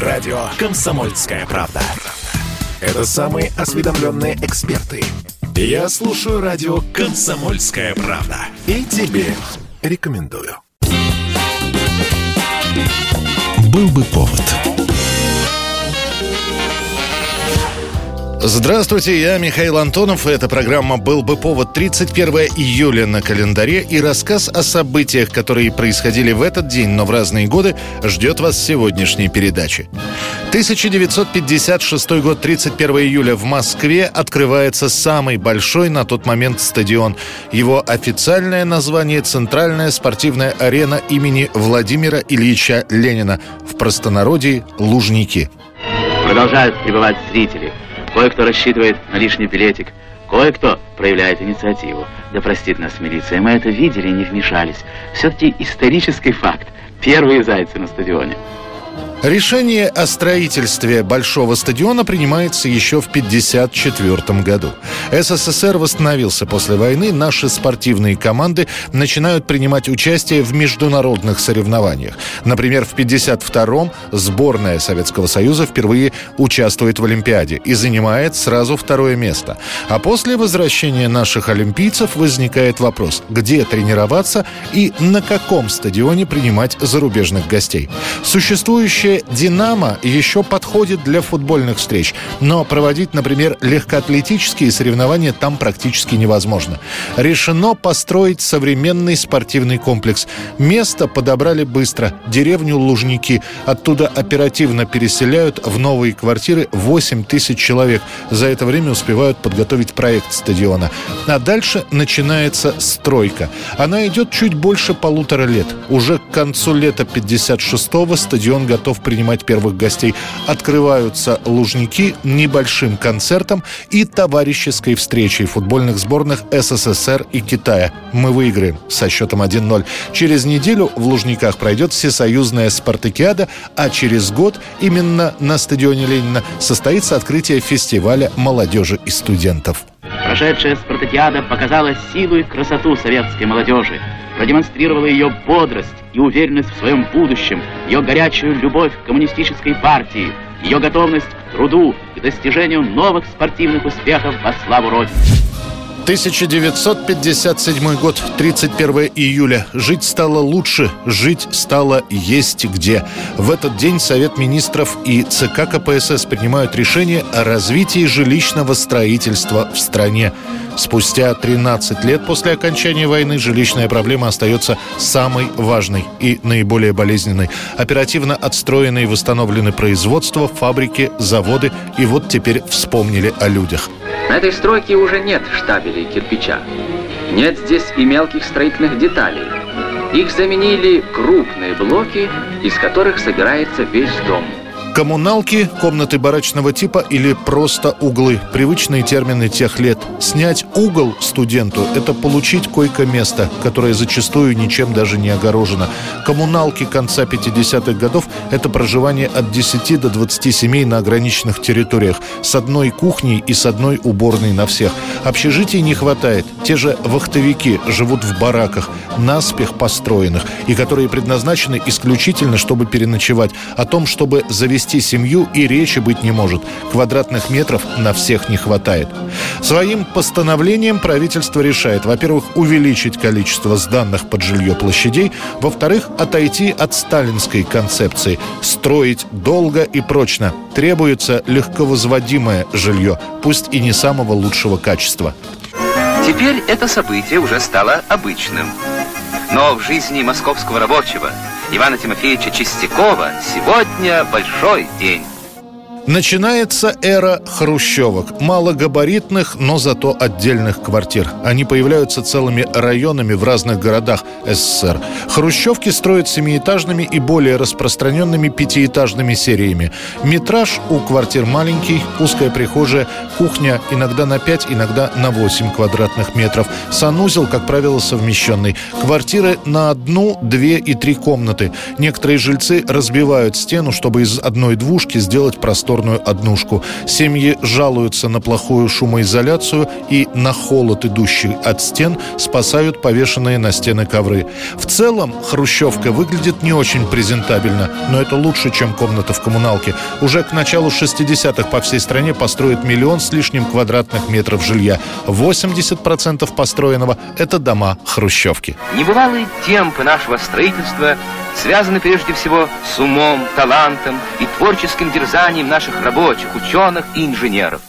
Радио «Комсомольская правда». Это самые осведомленные эксперты. Я слушаю радио «Комсомольская правда». И тебе рекомендую. Был бы повод. Здравствуйте, я Михаил Антонов, и эта программа «Был бы повод» 31 июля на календаре, и рассказ о событиях, которые происходили в этот день, но в разные годы, ждет вас в сегодняшней передаче. 1956 год, 31 июля в Москве открывается самый большой на тот момент стадион. Его официальное название – Центральная спортивная арена имени Владимира Ильича Ленина, в простонародье «Лужники». Продолжают прибывать зрители – Кое-кто рассчитывает на лишний билетик, кое-кто проявляет инициативу. Да простит нас милиция, мы это видели и не вмешались. Все-таки исторический факт. Первые зайцы на стадионе. Решение о строительстве большого стадиона принимается еще в 1954 году. СССР восстановился после войны, наши спортивные команды начинают принимать участие в международных соревнованиях. Например, в 1952-м сборная Советского Союза впервые участвует в Олимпиаде и занимает сразу второе место. А после возвращения наших олимпийцев возникает вопрос, где тренироваться и на каком стадионе принимать зарубежных гостей. Существующие Будущее «Динамо» еще подходит для футбольных встреч, но проводить, например, легкоатлетические соревнования там практически невозможно. Решено построить современный спортивный комплекс. Место подобрали быстро. Деревню Лужники. Оттуда оперативно переселяют в новые квартиры 8 тысяч человек. За это время успевают подготовить проект стадиона. А дальше начинается стройка. Она идет чуть больше полутора лет. Уже к концу лета 56-го стадион готов готов принимать первых гостей. Открываются Лужники небольшим концертом и товарищеской встречей футбольных сборных СССР и Китая. Мы выиграем со счетом 1-0. Через неделю в Лужниках пройдет всесоюзная спартакиада, а через год именно на стадионе Ленина состоится открытие фестиваля молодежи и студентов. Прошедшая спартакиада показала силу и красоту советской молодежи, продемонстрировала ее бодрость и уверенность в своем будущем, ее горячую любовь к коммунистической партии, ее готовность к труду и достижению новых спортивных успехов во славу Родины. 1957 год, 31 июля. Жить стало лучше, жить стало есть где. В этот день Совет министров и ЦК КПСС принимают решение о развитии жилищного строительства в стране. Спустя 13 лет после окончания войны жилищная проблема остается самой важной и наиболее болезненной. Оперативно отстроены и восстановлены производства, фабрики, заводы. И вот теперь вспомнили о людях. На этой стройке уже нет штабелей кирпича. Нет здесь и мелких строительных деталей. Их заменили крупные блоки, из которых собирается весь дом. Коммуналки, комнаты барачного типа или просто углы. Привычные термины тех лет. Снять угол студенту – это получить койко-место, которое зачастую ничем даже не огорожено. Коммуналки конца 50-х годов – это проживание от 10 до 20 семей на ограниченных территориях, с одной кухней и с одной уборной на всех. Общежитий не хватает. Те же вахтовики живут в бараках, наспех построенных, и которые предназначены исключительно, чтобы переночевать. О том, чтобы завести вести семью и речи быть не может. Квадратных метров на всех не хватает. Своим постановлением правительство решает, во-первых, увеличить количество сданных под жилье площадей, во-вторых, отойти от сталинской концепции, строить долго и прочно. Требуется легковозводимое жилье, пусть и не самого лучшего качества. Теперь это событие уже стало обычным. Но в жизни московского рабочего – Ивана Тимофеевича Чистякова сегодня большой день. Начинается эра хрущевок. Малогабаритных, но зато отдельных квартир. Они появляются целыми районами в разных городах СССР. Хрущевки строят семиэтажными и более распространенными пятиэтажными сериями. Метраж у квартир маленький, узкая прихожая, кухня иногда на 5, иногда на 8 квадратных метров. Санузел, как правило, совмещенный. Квартиры на одну, две и три комнаты. Некоторые жильцы разбивают стену, чтобы из одной двушки сделать простор просторную однушку. Семьи жалуются на плохую шумоизоляцию и на холод, идущий от стен, спасают повешенные на стены ковры. В целом, хрущевка выглядит не очень презентабельно, но это лучше, чем комната в коммуналке. Уже к началу 60-х по всей стране построят миллион с лишним квадратных метров жилья. 80% построенного – это дома хрущевки. Небывалые темпы нашего строительства связаны прежде всего с умом, талантом и творческим дерзанием наших рабочих, ученых и инженеров.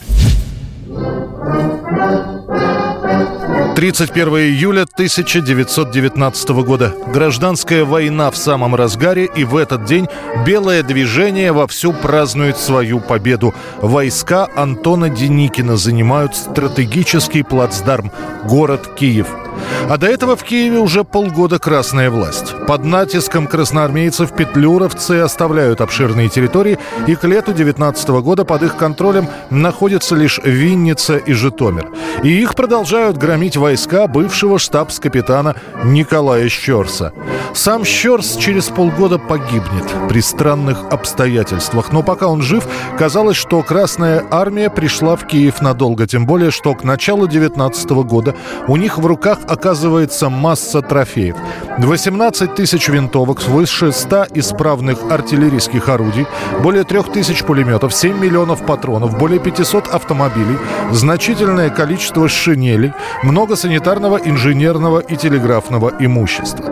31 июля 1919 года. Гражданская война в самом разгаре, и в этот день белое движение вовсю празднует свою победу. Войска Антона Деникина занимают стратегический плацдарм – город Киев – а до этого в Киеве уже полгода красная власть. Под натиском красноармейцев петлюровцы оставляют обширные территории, и к лету 19 года под их контролем находятся лишь Винница и Житомир. И их продолжают громить войска бывшего штабс-капитана Николая Щерса. Сам Щерс через полгода погибнет при странных обстоятельствах. Но пока он жив, казалось, что Красная Армия пришла в Киев надолго. Тем более, что к началу 19 года у них в руках оказывается масса трофеев. 18 тысяч винтовок, свыше 100 исправных артиллерийских орудий, более 3 тысяч пулеметов, 7 миллионов патронов, более 500 автомобилей, значительное количество шинелей, много санитарного, инженерного и телеграфного имущества.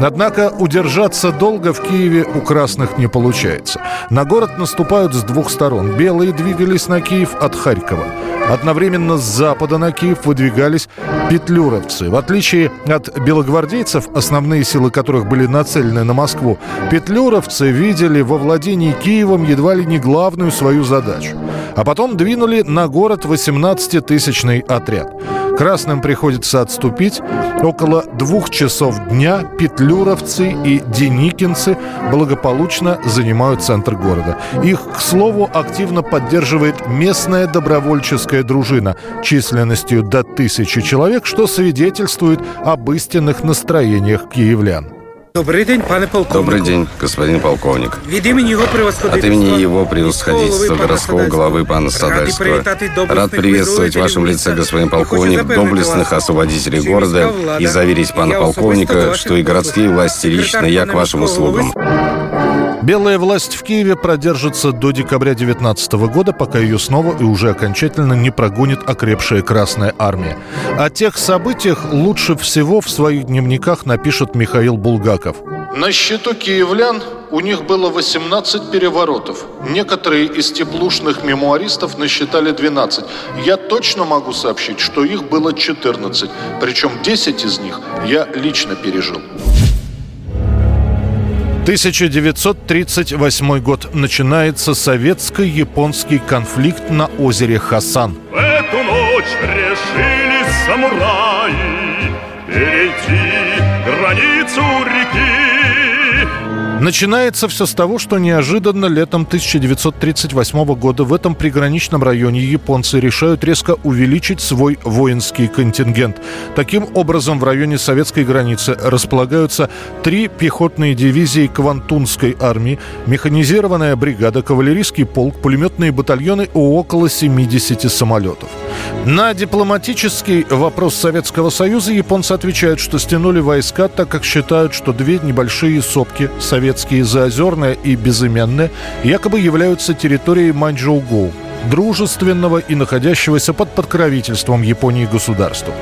Однако удержаться долго в Киеве у красных не получается. На город наступают с двух сторон. Белые двигались на Киев от Харькова. Одновременно с запада на Киев выдвигались петлюровцы. В отличие от белогвардейцев, основные силы которых были нацелены на Москву, петлюровцы видели во владении Киевом едва ли не главную свою задачу. А потом двинули на город 18-тысячный отряд. Красным приходится отступить. Около двух часов дня петлюровцы и деникинцы благополучно занимают центр города. Их, к слову, активно поддерживает местная добровольческая дружина численностью до тысячи человек, что свидетельствует об истинных настроениях киевлян. Добрый день, пане полковник. Добрый день, господин полковник. Від імені його От имени его превосходительства городского главы пана Садальского рад приветствовать в вашем лице, господин полковник, доблестных освободителей города и заверить пана полковника, что и городские власти лично я к вашим услугам. Белая власть в Киеве продержится до декабря 2019 года, пока ее снова и уже окончательно не прогонит окрепшая Красная Армия. О тех событиях лучше всего в своих дневниках напишет Михаил Булгаков. На счету киевлян у них было 18 переворотов. Некоторые из теплушных мемуаристов насчитали 12. Я точно могу сообщить, что их было 14. Причем 10 из них я лично пережил. 1938 год. Начинается советско-японский конфликт на озере Хасан. В эту ночь решили самураи перейти границу реки. Начинается все с того, что неожиданно летом 1938 года в этом приграничном районе японцы решают резко увеличить свой воинский контингент. Таким образом, в районе советской границы располагаются три пехотные дивизии Квантунской армии, механизированная бригада, кавалерийский полк, пулеметные батальоны и около 70 самолетов. На дипломатический вопрос Советского Союза японцы отвечают, что стянули войска, так как считают, что две небольшие сопки Совет советские Заозерная и Безыменная якобы являются территорией Маньчжоу-Гоу дружественного и находящегося под подкровительством Японии государства.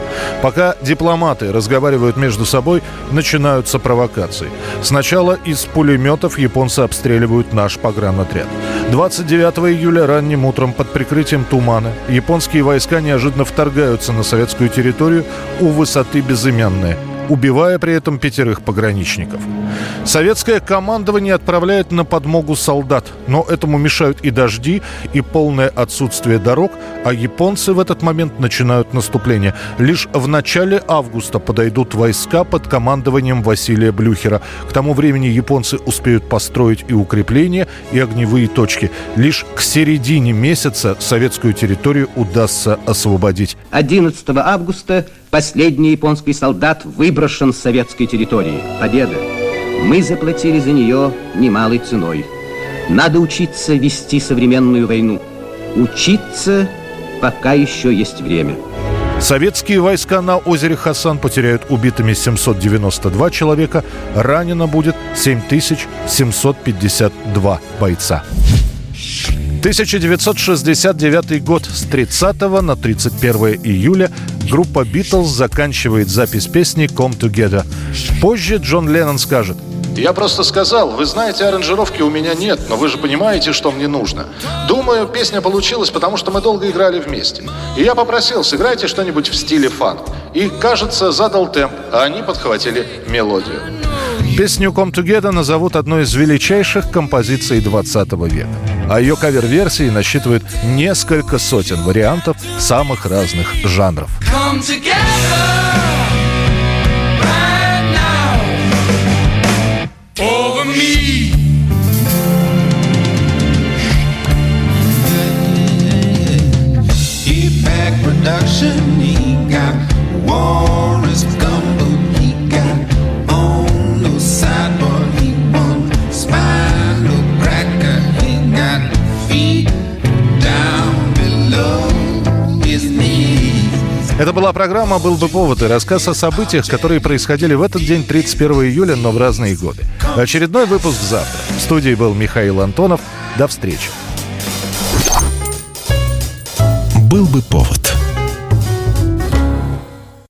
Пока дипломаты разговаривают между собой, начинаются провокации. Сначала из пулеметов японцы обстреливают наш погранотряд. 29 июля ранним утром под прикрытием тумана японские войска неожиданно вторгаются на советскую территорию у высоты Безымянная убивая при этом пятерых пограничников. Советское командование отправляет на подмогу солдат, но этому мешают и дожди, и полное отсутствие дорог, а японцы в этот момент начинают наступление. Лишь в начале августа подойдут войска под командованием Василия Блюхера. К тому времени японцы успеют построить и укрепления, и огневые точки. Лишь к середине месяца советскую территорию удастся освободить. 11 августа Последний японский солдат выброшен с советской территории. Победа. Мы заплатили за нее немалой ценой. Надо учиться вести современную войну. Учиться, пока еще есть время. Советские войска на озере Хасан потеряют убитыми 792 человека, ранено будет 7752 бойца. 1969 год. С 30 на 31 июля группа «Битлз» заканчивает запись песни «Come Together». Позже Джон Леннон скажет я просто сказал, вы знаете, аранжировки у меня нет, но вы же понимаете, что мне нужно. Думаю, песня получилась, потому что мы долго играли вместе. И я попросил, сыграйте что-нибудь в стиле фанк. И, кажется, задал темп, а они подхватили мелодию. Песню «Come Together» назовут одной из величайших композиций 20 века. А ее кавер-версии насчитывают несколько сотен вариантов самых разных жанров. Come together. Это была программа «Был бы повод» и рассказ о событиях, которые происходили в этот день, 31 июля, но в разные годы. Очередной выпуск завтра. В студии был Михаил Антонов. До встречи. «Был бы повод»